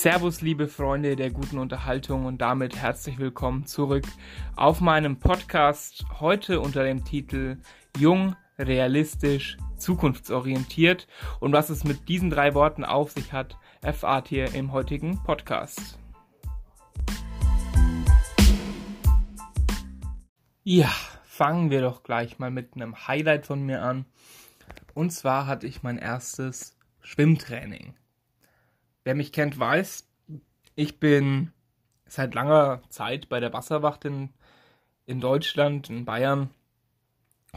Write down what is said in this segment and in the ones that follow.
Servus, liebe Freunde der guten Unterhaltung und damit herzlich willkommen zurück auf meinem Podcast. Heute unter dem Titel Jung, realistisch, zukunftsorientiert. Und was es mit diesen drei Worten auf sich hat, erfahrt ihr im heutigen Podcast. Ja, fangen wir doch gleich mal mit einem Highlight von mir an. Und zwar hatte ich mein erstes Schwimmtraining. Wer mich kennt, weiß, ich bin seit langer Zeit bei der Wasserwacht in, in Deutschland, in Bayern,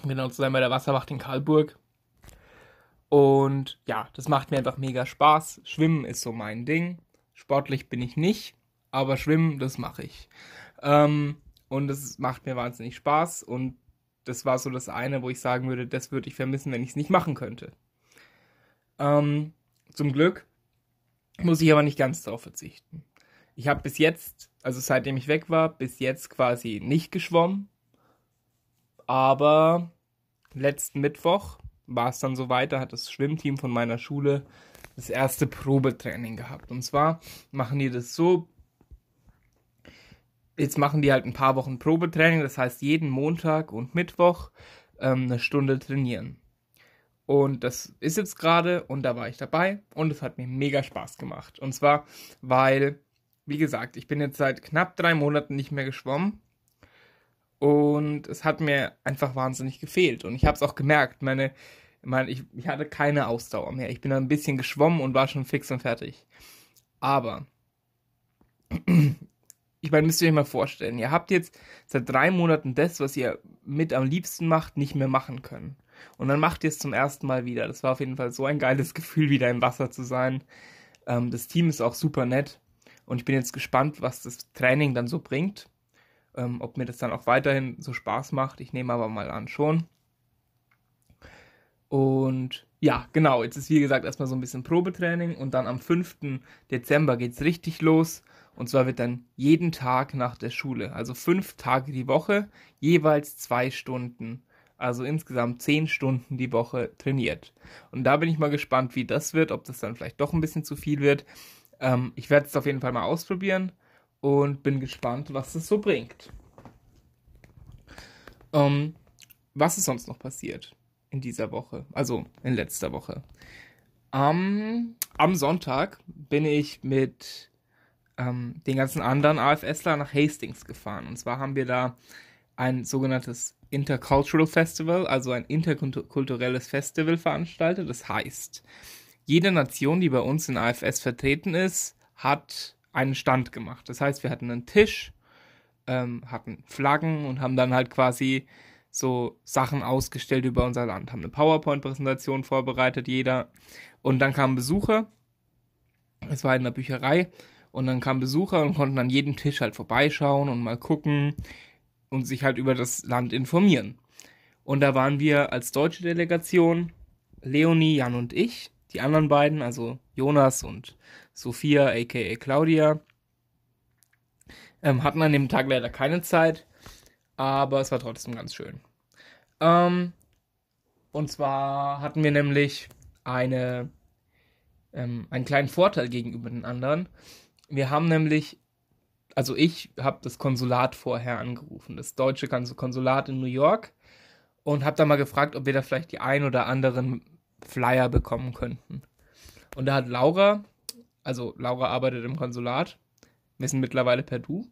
genau zu sein bei der Wasserwacht in Karlburg. Und ja, das macht mir einfach mega Spaß. Schwimmen ist so mein Ding. Sportlich bin ich nicht, aber Schwimmen, das mache ich. Ähm, und es macht mir wahnsinnig Spaß. Und das war so das eine, wo ich sagen würde, das würde ich vermissen, wenn ich es nicht machen könnte. Ähm, zum Glück muss ich aber nicht ganz darauf verzichten. Ich habe bis jetzt, also seitdem ich weg war, bis jetzt quasi nicht geschwommen. Aber letzten Mittwoch war es dann so weiter, hat das Schwimmteam von meiner Schule das erste Probetraining gehabt. Und zwar machen die das so, jetzt machen die halt ein paar Wochen Probetraining, das heißt jeden Montag und Mittwoch ähm, eine Stunde trainieren. Und das ist jetzt gerade und da war ich dabei und es hat mir mega Spaß gemacht. Und zwar, weil, wie gesagt, ich bin jetzt seit knapp drei Monaten nicht mehr geschwommen und es hat mir einfach wahnsinnig gefehlt. Und ich habe es auch gemerkt, meine, meine ich, ich hatte keine Ausdauer mehr. Ich bin ein bisschen geschwommen und war schon fix und fertig. Aber ich meine, müsst ihr euch mal vorstellen, ihr habt jetzt seit drei Monaten das, was ihr mit am liebsten macht, nicht mehr machen können. Und dann macht ihr es zum ersten Mal wieder. Das war auf jeden Fall so ein geiles Gefühl, wieder im Wasser zu sein. Ähm, das Team ist auch super nett. Und ich bin jetzt gespannt, was das Training dann so bringt. Ähm, ob mir das dann auch weiterhin so Spaß macht. Ich nehme aber mal an, schon. Und ja, genau, jetzt ist wie gesagt erstmal so ein bisschen Probetraining und dann am 5. Dezember geht es richtig los. Und zwar wird dann jeden Tag nach der Schule, also fünf Tage die Woche, jeweils zwei Stunden also insgesamt zehn Stunden die Woche trainiert. Und da bin ich mal gespannt, wie das wird, ob das dann vielleicht doch ein bisschen zu viel wird. Ähm, ich werde es auf jeden Fall mal ausprobieren und bin gespannt, was es so bringt. Ähm, was ist sonst noch passiert in dieser Woche? Also in letzter Woche. Um, am Sonntag bin ich mit ähm, den ganzen anderen AFSler nach Hastings gefahren. Und zwar haben wir da ein sogenanntes Intercultural Festival, also ein interkulturelles Festival veranstaltet. Das heißt, jede Nation, die bei uns in AFS vertreten ist, hat einen Stand gemacht. Das heißt, wir hatten einen Tisch, ähm, hatten Flaggen und haben dann halt quasi so Sachen ausgestellt über unser Land, haben eine PowerPoint-Präsentation vorbereitet, jeder. Und dann kamen Besucher. Es war in der Bücherei. Und dann kamen Besucher und konnten an jedem Tisch halt vorbeischauen und mal gucken, und sich halt über das Land informieren. Und da waren wir als deutsche Delegation, Leonie, Jan und ich, die anderen beiden, also Jonas und Sophia, aka Claudia, ähm, hatten an dem Tag leider keine Zeit, aber es war trotzdem ganz schön. Ähm, und zwar hatten wir nämlich eine, ähm, einen kleinen Vorteil gegenüber den anderen. Wir haben nämlich also ich habe das Konsulat vorher angerufen, das deutsche Konsulat in New York und habe da mal gefragt, ob wir da vielleicht die ein oder anderen Flyer bekommen könnten. Und da hat Laura, also Laura arbeitet im Konsulat, wir sind mittlerweile per Du,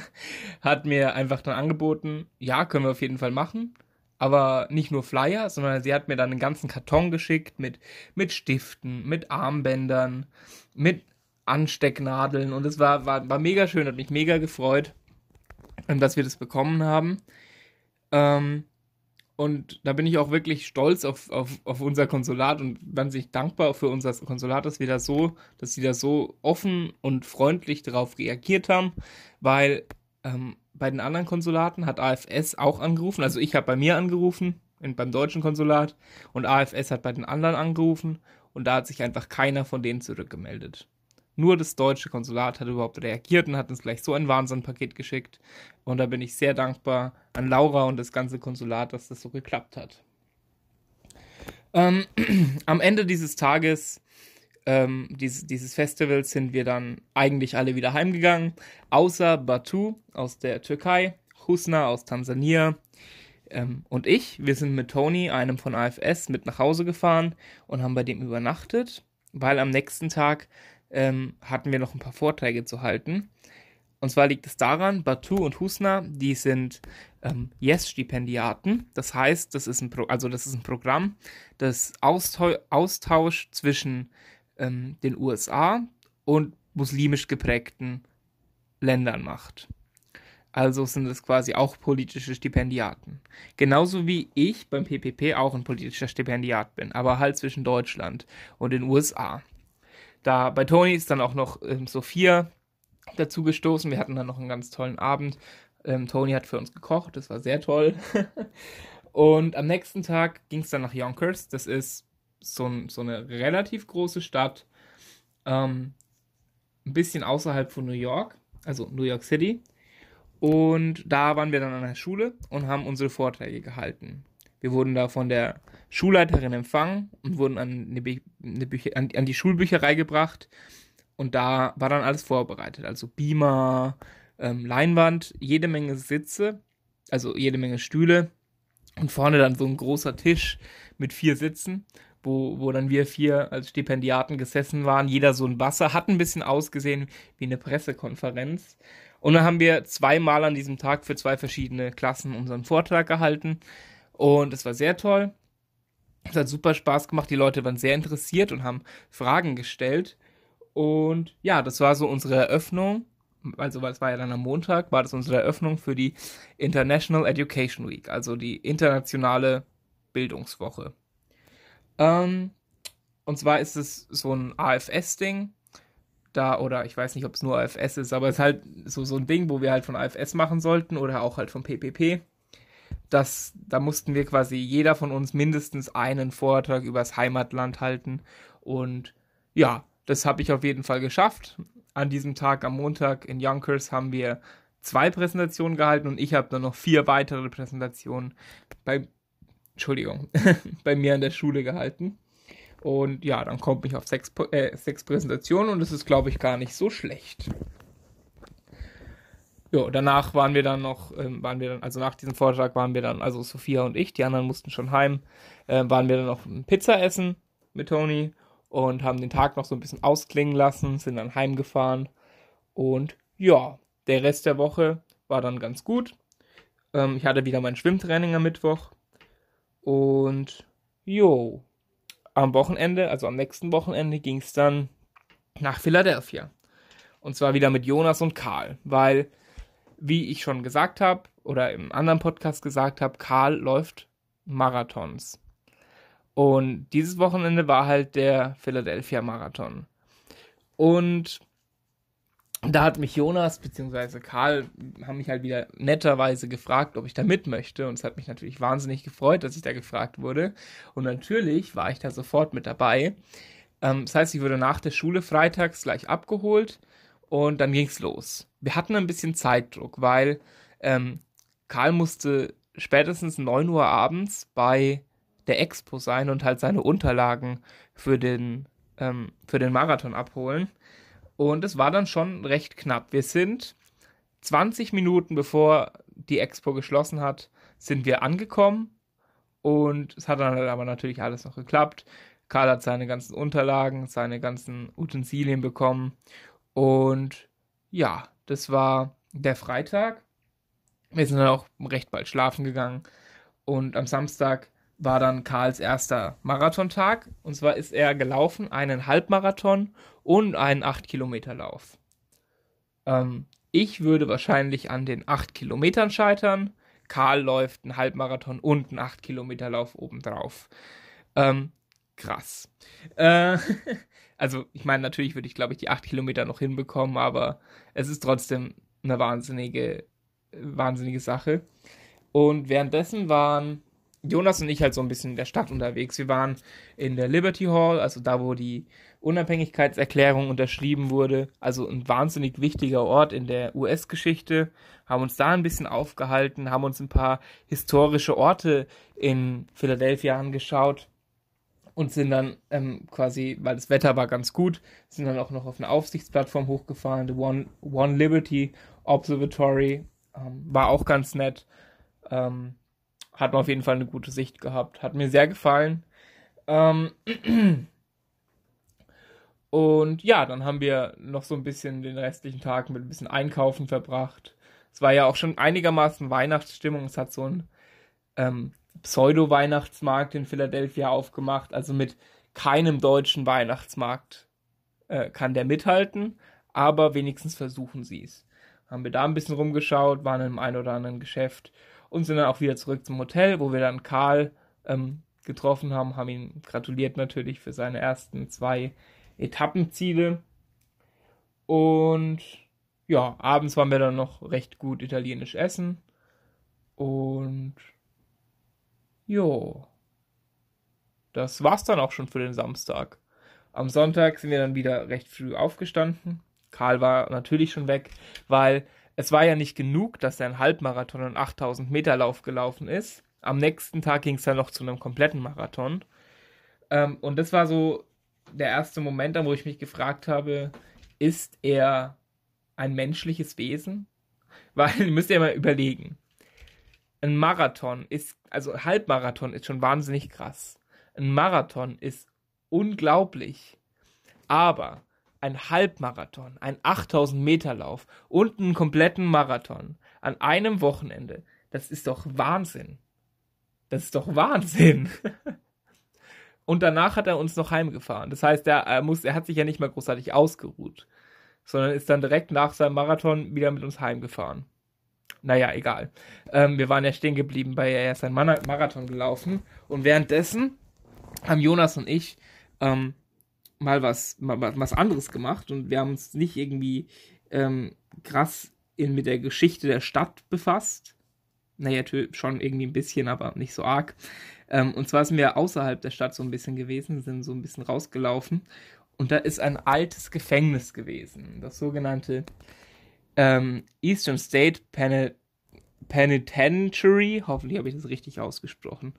hat mir einfach dann angeboten, ja, können wir auf jeden Fall machen. Aber nicht nur Flyer, sondern sie hat mir dann einen ganzen Karton geschickt mit, mit Stiften, mit Armbändern, mit Anstecknadeln. Und es war, war, war mega schön, hat mich mega gefreut, ähm, dass wir das bekommen haben. Ähm, und da bin ich auch wirklich stolz auf, auf, auf unser Konsulat und wahnsinnig dankbar für unser Konsulat, dass wir da so, dass sie da so offen und freundlich darauf reagiert haben, weil ähm, bei den anderen Konsulaten hat AFS auch angerufen, also ich habe bei mir angerufen, in, beim deutschen Konsulat. Und AFS hat bei den anderen angerufen. Und da hat sich einfach keiner von denen zurückgemeldet. Nur das deutsche Konsulat hat überhaupt reagiert und hat uns gleich so ein Wahnsinnpaket geschickt. Und da bin ich sehr dankbar an Laura und das ganze Konsulat, dass das so geklappt hat. Ähm, am Ende dieses Tages ähm, dieses, dieses Festivals sind wir dann eigentlich alle wieder heimgegangen, außer Batu aus der Türkei, Husna aus Tansania ähm, und ich. Wir sind mit Tony, einem von AFS, mit nach Hause gefahren und haben bei dem übernachtet, weil am nächsten Tag ähm, hatten wir noch ein paar Vorträge zu halten. Und zwar liegt es daran, Batu und Husna, die sind ähm, Yes-Stipendiaten. Das heißt, das ist ein Pro also das ist ein Programm, das Austau Austausch zwischen ähm, den USA und muslimisch geprägten Ländern macht. Also sind es quasi auch politische Stipendiaten. Genauso wie ich beim PPP auch ein politischer Stipendiat bin, aber halt zwischen Deutschland und den USA. Da bei Tony ist dann auch noch ähm, Sophia dazu gestoßen. Wir hatten dann noch einen ganz tollen Abend. Ähm, Tony hat für uns gekocht, das war sehr toll. und am nächsten Tag ging es dann nach Yonkers. Das ist so, so eine relativ große Stadt, ähm, ein bisschen außerhalb von New York, also New York City. Und da waren wir dann an der Schule und haben unsere Vorträge gehalten. Wir wurden da von der Schulleiterin empfangen und wurden an, eine Bücher, an, an die Schulbücherei gebracht. Und da war dann alles vorbereitet. Also Beamer, ähm, Leinwand, jede Menge Sitze, also jede Menge Stühle. Und vorne dann so ein großer Tisch mit vier Sitzen, wo, wo dann wir vier als Stipendiaten gesessen waren. Jeder so ein Wasser, hat ein bisschen ausgesehen wie eine Pressekonferenz. Und dann haben wir zweimal an diesem Tag für zwei verschiedene Klassen unseren Vortrag gehalten. Und es war sehr toll. Es hat super Spaß gemacht. Die Leute waren sehr interessiert und haben Fragen gestellt. Und ja, das war so unsere Eröffnung. Also, weil es war ja dann am Montag, war das unsere Eröffnung für die International Education Week, also die internationale Bildungswoche. Ähm, und zwar ist es so ein AFS-Ding. Da, oder ich weiß nicht, ob es nur AFS ist, aber es ist halt so, so ein Ding, wo wir halt von AFS machen sollten oder auch halt vom PPP das, da mussten wir quasi jeder von uns mindestens einen Vortrag übers Heimatland halten. Und ja, das habe ich auf jeden Fall geschafft. An diesem Tag am Montag in Yonkers haben wir zwei Präsentationen gehalten und ich habe dann noch vier weitere Präsentationen bei, Entschuldigung, bei mir in der Schule gehalten. Und ja, dann komme ich auf sechs, äh, sechs Präsentationen und das ist, glaube ich, gar nicht so schlecht. Ja, danach waren wir dann noch, ähm, waren wir dann, also nach diesem Vortrag waren wir dann, also Sophia und ich, die anderen mussten schon heim, äh, waren wir dann noch Pizza essen mit Tony und haben den Tag noch so ein bisschen ausklingen lassen, sind dann heimgefahren und ja, der Rest der Woche war dann ganz gut. Ähm, ich hatte wieder mein Schwimmtraining am Mittwoch und jo, am Wochenende, also am nächsten Wochenende ging es dann nach Philadelphia. Und zwar wieder mit Jonas und Karl, weil wie ich schon gesagt habe oder im anderen Podcast gesagt habe, Karl läuft Marathons. Und dieses Wochenende war halt der Philadelphia Marathon. Und da hat mich Jonas bzw. Karl haben mich halt wieder netterweise gefragt, ob ich da mit möchte. Und es hat mich natürlich wahnsinnig gefreut, dass ich da gefragt wurde. Und natürlich war ich da sofort mit dabei. Ähm, das heißt, ich wurde nach der Schule freitags gleich abgeholt und dann ging's los. Wir hatten ein bisschen Zeitdruck, weil ähm, Karl musste spätestens 9 Uhr abends bei der Expo sein und halt seine Unterlagen für den, ähm, für den Marathon abholen. Und es war dann schon recht knapp. Wir sind 20 Minuten bevor die Expo geschlossen hat, sind wir angekommen. Und es hat dann aber natürlich alles noch geklappt. Karl hat seine ganzen Unterlagen, seine ganzen Utensilien bekommen. Und ja, das war der Freitag. Wir sind dann auch recht bald schlafen gegangen. Und am Samstag war dann Karls erster Marathontag. Und zwar ist er gelaufen einen Halbmarathon und einen 8-Kilometer-Lauf. Ähm, ich würde wahrscheinlich an den 8 Kilometern scheitern. Karl läuft einen Halbmarathon und einen 8-Kilometer-Lauf obendrauf. Ähm, krass. Äh, Also, ich meine, natürlich würde ich, glaube ich, die acht Kilometer noch hinbekommen, aber es ist trotzdem eine wahnsinnige, wahnsinnige Sache. Und währenddessen waren Jonas und ich halt so ein bisschen in der Stadt unterwegs. Wir waren in der Liberty Hall, also da, wo die Unabhängigkeitserklärung unterschrieben wurde. Also ein wahnsinnig wichtiger Ort in der US-Geschichte. Haben uns da ein bisschen aufgehalten, haben uns ein paar historische Orte in Philadelphia angeschaut und sind dann ähm, quasi, weil das Wetter war ganz gut, sind dann auch noch auf eine Aufsichtsplattform hochgefahren, the One, One Liberty Observatory, ähm, war auch ganz nett. Ähm, hat man auf jeden Fall eine gute Sicht gehabt, hat mir sehr gefallen. Ähm, und ja, dann haben wir noch so ein bisschen den restlichen Tag mit ein bisschen Einkaufen verbracht. Es war ja auch schon einigermaßen Weihnachtsstimmung. Es hat so ein ähm, Pseudo-Weihnachtsmarkt in Philadelphia aufgemacht. Also mit keinem deutschen Weihnachtsmarkt äh, kann der mithalten, aber wenigstens versuchen sie es. Haben wir da ein bisschen rumgeschaut, waren einem ein oder anderen Geschäft und sind dann auch wieder zurück zum Hotel, wo wir dann Karl ähm, getroffen haben, haben ihn gratuliert natürlich für seine ersten zwei Etappenziele. Und ja, abends waren wir dann noch recht gut italienisch essen. Und Jo. Das war's dann auch schon für den Samstag. Am Sonntag sind wir dann wieder recht früh aufgestanden. Karl war natürlich schon weg, weil es war ja nicht genug, dass er einen Halbmarathon und 8000 Meter Lauf gelaufen ist. Am nächsten Tag ging es dann noch zu einem kompletten Marathon. Ähm, und das war so der erste Moment, wo ich mich gefragt habe, ist er ein menschliches Wesen? Weil, ihr müsst ja mal überlegen ein Marathon ist, also Halbmarathon ist schon wahnsinnig krass. Ein Marathon ist unglaublich. Aber ein Halbmarathon, ein 8000 Meter Lauf und einen kompletten Marathon an einem Wochenende, das ist doch Wahnsinn. Das ist doch Wahnsinn. und danach hat er uns noch heimgefahren. Das heißt, er, er, muss, er hat sich ja nicht mal großartig ausgeruht, sondern ist dann direkt nach seinem Marathon wieder mit uns heimgefahren. Naja, egal. Ähm, wir waren ja stehen geblieben, weil er erst ein Marathon gelaufen. Und währenddessen haben Jonas und ich ähm, mal was, mal was anderes gemacht und wir haben uns nicht irgendwie ähm, krass in, mit der Geschichte der Stadt befasst. Naja, schon irgendwie ein bisschen, aber nicht so arg. Ähm, und zwar sind wir außerhalb der Stadt so ein bisschen gewesen, sind so ein bisschen rausgelaufen. Und da ist ein altes Gefängnis gewesen, das sogenannte ähm, Eastern State Pen Penitentiary, hoffentlich habe ich das richtig ausgesprochen.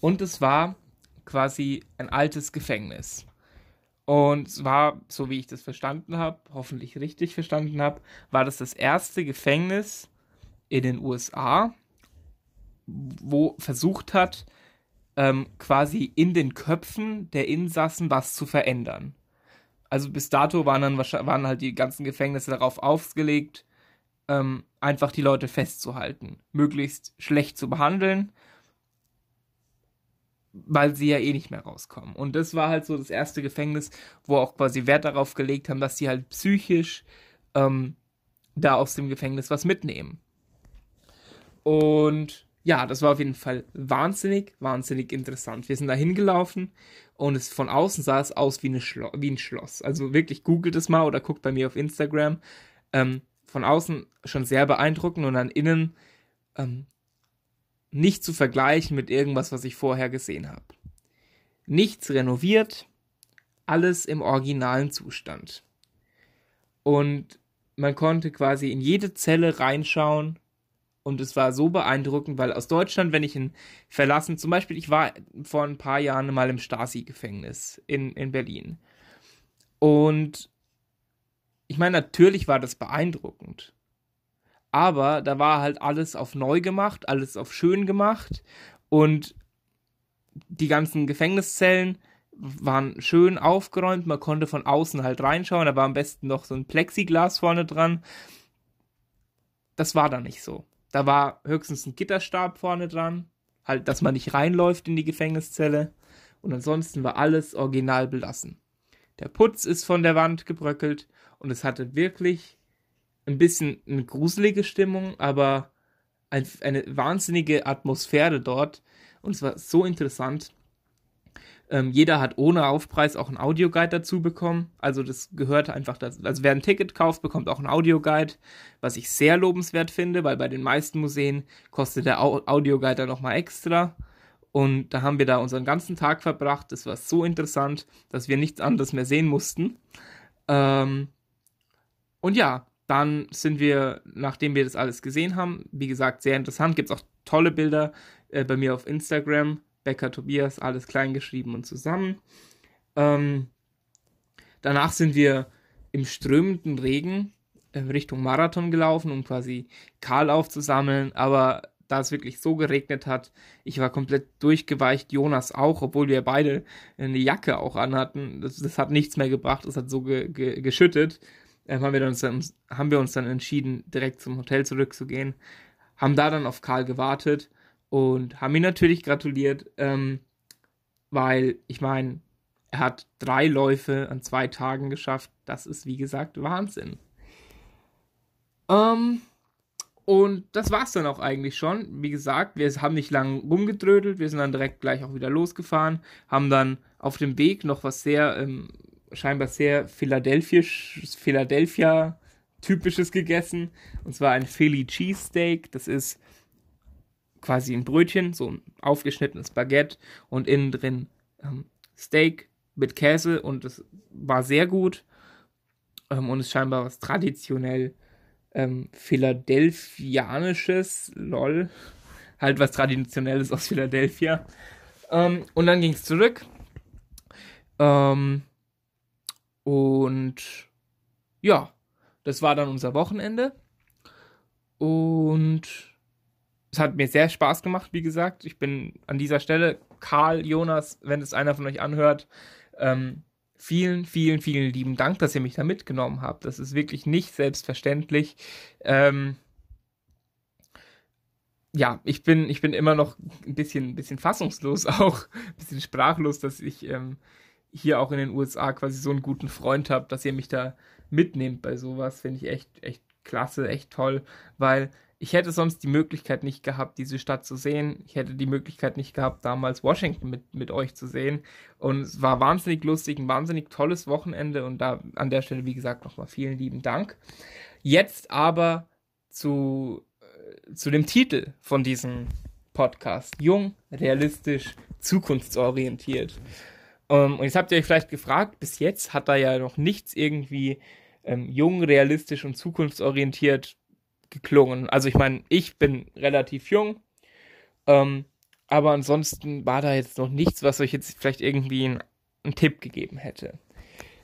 Und es war quasi ein altes Gefängnis. Und es war, so wie ich das verstanden habe, hoffentlich richtig verstanden habe, war das das erste Gefängnis in den USA, wo versucht hat, ähm, quasi in den Köpfen der Insassen was zu verändern also bis dato waren dann waren halt die ganzen Gefängnisse darauf ausgelegt, ähm, einfach die Leute festzuhalten, möglichst schlecht zu behandeln, weil sie ja eh nicht mehr rauskommen. Und das war halt so das erste Gefängnis, wo auch quasi Wert darauf gelegt haben, dass sie halt psychisch ähm, da aus dem Gefängnis was mitnehmen. Und ja, das war auf jeden Fall wahnsinnig, wahnsinnig interessant. Wir sind da hingelaufen und es von außen sah es aus wie, eine Schlo wie ein Schloss. Also wirklich googelt es mal oder guckt bei mir auf Instagram. Ähm, von außen schon sehr beeindruckend und dann innen ähm, nicht zu vergleichen mit irgendwas, was ich vorher gesehen habe. Nichts renoviert, alles im originalen Zustand. Und man konnte quasi in jede Zelle reinschauen und es war so beeindruckend, weil aus Deutschland, wenn ich ihn verlassen, zum Beispiel, ich war vor ein paar Jahren mal im Stasi-Gefängnis in, in Berlin. Und ich meine, natürlich war das beeindruckend. Aber da war halt alles auf neu gemacht, alles auf schön gemacht. Und die ganzen Gefängniszellen waren schön aufgeräumt. Man konnte von außen halt reinschauen. Da war am besten noch so ein Plexiglas vorne dran. Das war da nicht so. Da war höchstens ein Gitterstab vorne dran, halt, dass man nicht reinläuft in die Gefängniszelle. Und ansonsten war alles original belassen. Der Putz ist von der Wand gebröckelt und es hatte wirklich ein bisschen eine gruselige Stimmung, aber ein, eine wahnsinnige Atmosphäre dort. Und es war so interessant. Ähm, jeder hat ohne Aufpreis auch einen Audioguide dazu bekommen. Also das gehört einfach dazu. Also wer ein Ticket kauft, bekommt auch einen Audioguide, was ich sehr lobenswert finde, weil bei den meisten Museen kostet der Audioguide dann nochmal extra. Und da haben wir da unseren ganzen Tag verbracht. Das war so interessant, dass wir nichts anderes mehr sehen mussten. Ähm, und ja, dann sind wir, nachdem wir das alles gesehen haben, wie gesagt, sehr interessant, gibt es auch tolle Bilder äh, bei mir auf Instagram, Becker Tobias, alles klein geschrieben und zusammen. Ähm, danach sind wir im strömenden Regen äh, Richtung Marathon gelaufen, um quasi Karl aufzusammeln, aber da es wirklich so geregnet hat, ich war komplett durchgeweicht, Jonas auch, obwohl wir beide eine Jacke auch anhatten. Das, das hat nichts mehr gebracht, es hat so ge, ge, geschüttet. Ähm, haben, wir dann, haben wir uns dann entschieden, direkt zum Hotel zurückzugehen. Haben da dann auf Karl gewartet und haben ihn natürlich gratuliert, ähm, weil ich meine, er hat drei Läufe an zwei Tagen geschafft. Das ist, wie gesagt, Wahnsinn. Ähm, und das war's dann auch eigentlich schon. Wie gesagt, wir haben nicht lang rumgedrödelt, wir sind dann direkt gleich auch wieder losgefahren, haben dann auf dem Weg noch was sehr, ähm, scheinbar sehr Philadelphisch, Philadelphia typisches gegessen. Und zwar ein Philly Cheesesteak. Das ist quasi ein Brötchen, so ein aufgeschnittenes Baguette und innen drin ähm, Steak mit Käse und es war sehr gut ähm, und ist scheinbar was traditionell ähm, Philadelphianisches, lol, halt was Traditionelles aus Philadelphia. Ähm, und dann ging es zurück. Ähm, und ja, das war dann unser Wochenende. Und es hat mir sehr Spaß gemacht, wie gesagt. Ich bin an dieser Stelle, Karl, Jonas, wenn es einer von euch anhört, ähm, vielen, vielen, vielen lieben Dank, dass ihr mich da mitgenommen habt. Das ist wirklich nicht selbstverständlich. Ähm, ja, ich bin, ich bin immer noch ein bisschen, ein bisschen fassungslos, auch ein bisschen sprachlos, dass ich ähm, hier auch in den USA quasi so einen guten Freund habe, dass ihr mich da mitnehmt bei sowas. Finde ich echt, echt klasse, echt toll, weil ich hätte sonst die Möglichkeit nicht gehabt, diese Stadt zu sehen. Ich hätte die Möglichkeit nicht gehabt, damals Washington mit, mit euch zu sehen. Und es war wahnsinnig lustig, ein wahnsinnig tolles Wochenende. Und da an der Stelle, wie gesagt, nochmal vielen lieben Dank. Jetzt aber zu, äh, zu dem Titel von diesem Podcast. Jung, realistisch, zukunftsorientiert. Ähm, und jetzt habt ihr euch vielleicht gefragt, bis jetzt hat da ja noch nichts irgendwie ähm, jung, realistisch und zukunftsorientiert geklungen. Also ich meine, ich bin relativ jung, ähm, aber ansonsten war da jetzt noch nichts, was euch jetzt vielleicht irgendwie einen, einen Tipp gegeben hätte.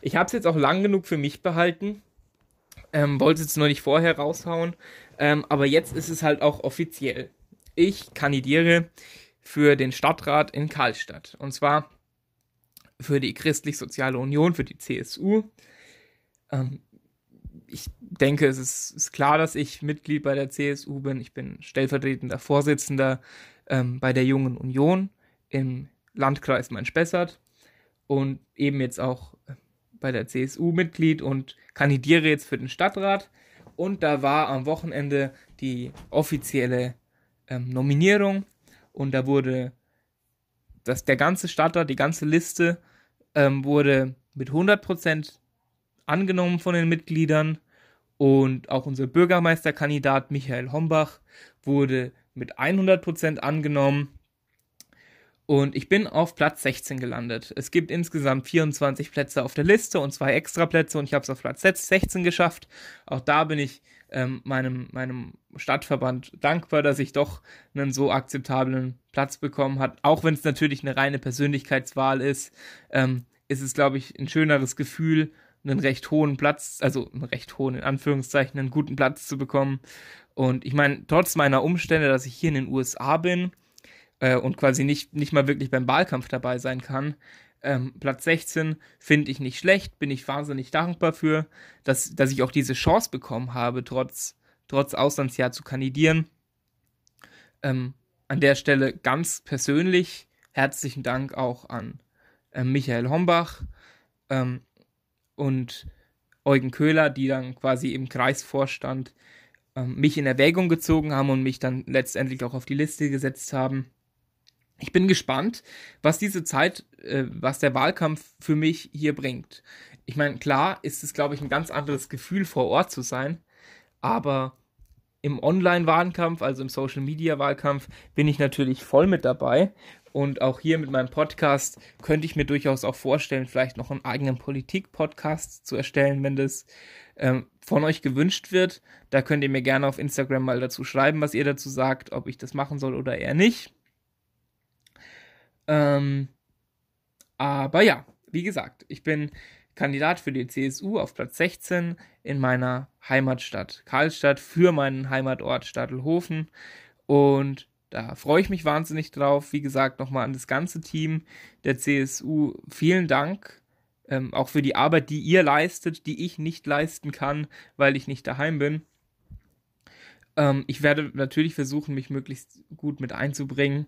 Ich habe es jetzt auch lang genug für mich behalten, ähm, wollte es nur nicht vorher raushauen, ähm, aber jetzt ist es halt auch offiziell. Ich kandidiere für den Stadtrat in Karlstadt und zwar für die Christlich-Soziale Union, für die CSU. Ähm, ich denke, es ist, ist, klar, dass ich Mitglied bei der CSU bin. Ich bin stellvertretender Vorsitzender ähm, bei der Jungen Union im Landkreis Main-Spessart und eben jetzt auch äh, bei der CSU Mitglied und kandidiere jetzt für den Stadtrat. Und da war am Wochenende die offizielle ähm, Nominierung und da wurde das, der ganze Stadtrat, die ganze Liste ähm, wurde mit 100% angenommen von den Mitgliedern und auch unser Bürgermeisterkandidat Michael Hombach wurde mit 100% angenommen. Und ich bin auf Platz 16 gelandet. Es gibt insgesamt 24 Plätze auf der Liste und zwei Extraplätze und ich habe es auf Platz 16 geschafft. Auch da bin ich ähm, meinem, meinem Stadtverband dankbar, dass ich doch einen so akzeptablen Platz bekommen hat. Auch wenn es natürlich eine reine Persönlichkeitswahl ist, ähm, ist es, glaube ich, ein schöneres Gefühl, einen recht hohen Platz, also einen recht hohen, in Anführungszeichen, einen guten Platz zu bekommen. Und ich meine, trotz meiner Umstände, dass ich hier in den USA bin äh, und quasi nicht, nicht mal wirklich beim Wahlkampf dabei sein kann, ähm, Platz 16 finde ich nicht schlecht, bin ich wahnsinnig dankbar für, dass, dass ich auch diese Chance bekommen habe, trotz, trotz Auslandsjahr zu kandidieren. Ähm, an der Stelle ganz persönlich herzlichen Dank auch an äh, Michael Hombach, ähm, und Eugen Köhler, die dann quasi im Kreisvorstand ähm, mich in Erwägung gezogen haben und mich dann letztendlich auch auf die Liste gesetzt haben. Ich bin gespannt, was diese Zeit, äh, was der Wahlkampf für mich hier bringt. Ich meine, klar ist es, glaube ich, ein ganz anderes Gefühl, vor Ort zu sein, aber im Online-Wahlkampf, also im Social-Media-Wahlkampf, bin ich natürlich voll mit dabei und auch hier mit meinem Podcast könnte ich mir durchaus auch vorstellen, vielleicht noch einen eigenen Politik-Podcast zu erstellen, wenn das ähm, von euch gewünscht wird. Da könnt ihr mir gerne auf Instagram mal dazu schreiben, was ihr dazu sagt, ob ich das machen soll oder eher nicht. Ähm, aber ja, wie gesagt, ich bin Kandidat für die CSU auf Platz 16 in meiner Heimatstadt Karlstadt für meinen Heimatort Stadelhofen. Und da freue ich mich wahnsinnig drauf. Wie gesagt, nochmal an das ganze Team der CSU vielen Dank. Ähm, auch für die Arbeit, die ihr leistet, die ich nicht leisten kann, weil ich nicht daheim bin. Ähm, ich werde natürlich versuchen, mich möglichst gut mit einzubringen.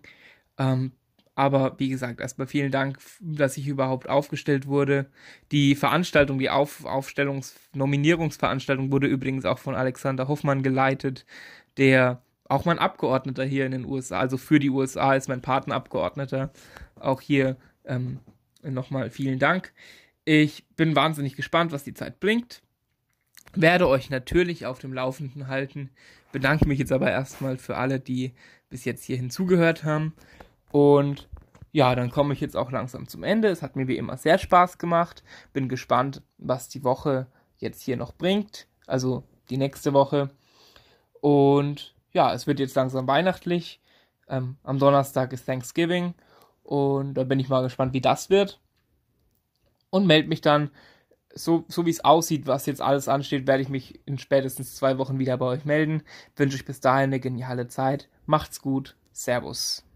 Ähm, aber wie gesagt, erstmal vielen Dank, dass ich überhaupt aufgestellt wurde. Die Veranstaltung, die Auf Aufstellungs Nominierungsveranstaltung wurde übrigens auch von Alexander Hoffmann geleitet, der auch mein Abgeordneter hier in den USA, also für die USA ist mein Patenabgeordneter. Auch hier ähm, nochmal vielen Dank. Ich bin wahnsinnig gespannt, was die Zeit bringt. Werde euch natürlich auf dem Laufenden halten. Bedanke mich jetzt aber erstmal für alle, die bis jetzt hier hinzugehört haben. Und ja, dann komme ich jetzt auch langsam zum Ende. Es hat mir wie immer sehr Spaß gemacht. Bin gespannt, was die Woche jetzt hier noch bringt. Also die nächste Woche. Und ja, es wird jetzt langsam weihnachtlich. Ähm, am Donnerstag ist Thanksgiving. Und da bin ich mal gespannt, wie das wird und melde mich dann, so, so wie es aussieht, was jetzt alles ansteht, werde ich mich in spätestens zwei Wochen wieder bei euch melden. Wünsche euch bis dahin eine geniale Zeit. Macht's gut. Servus.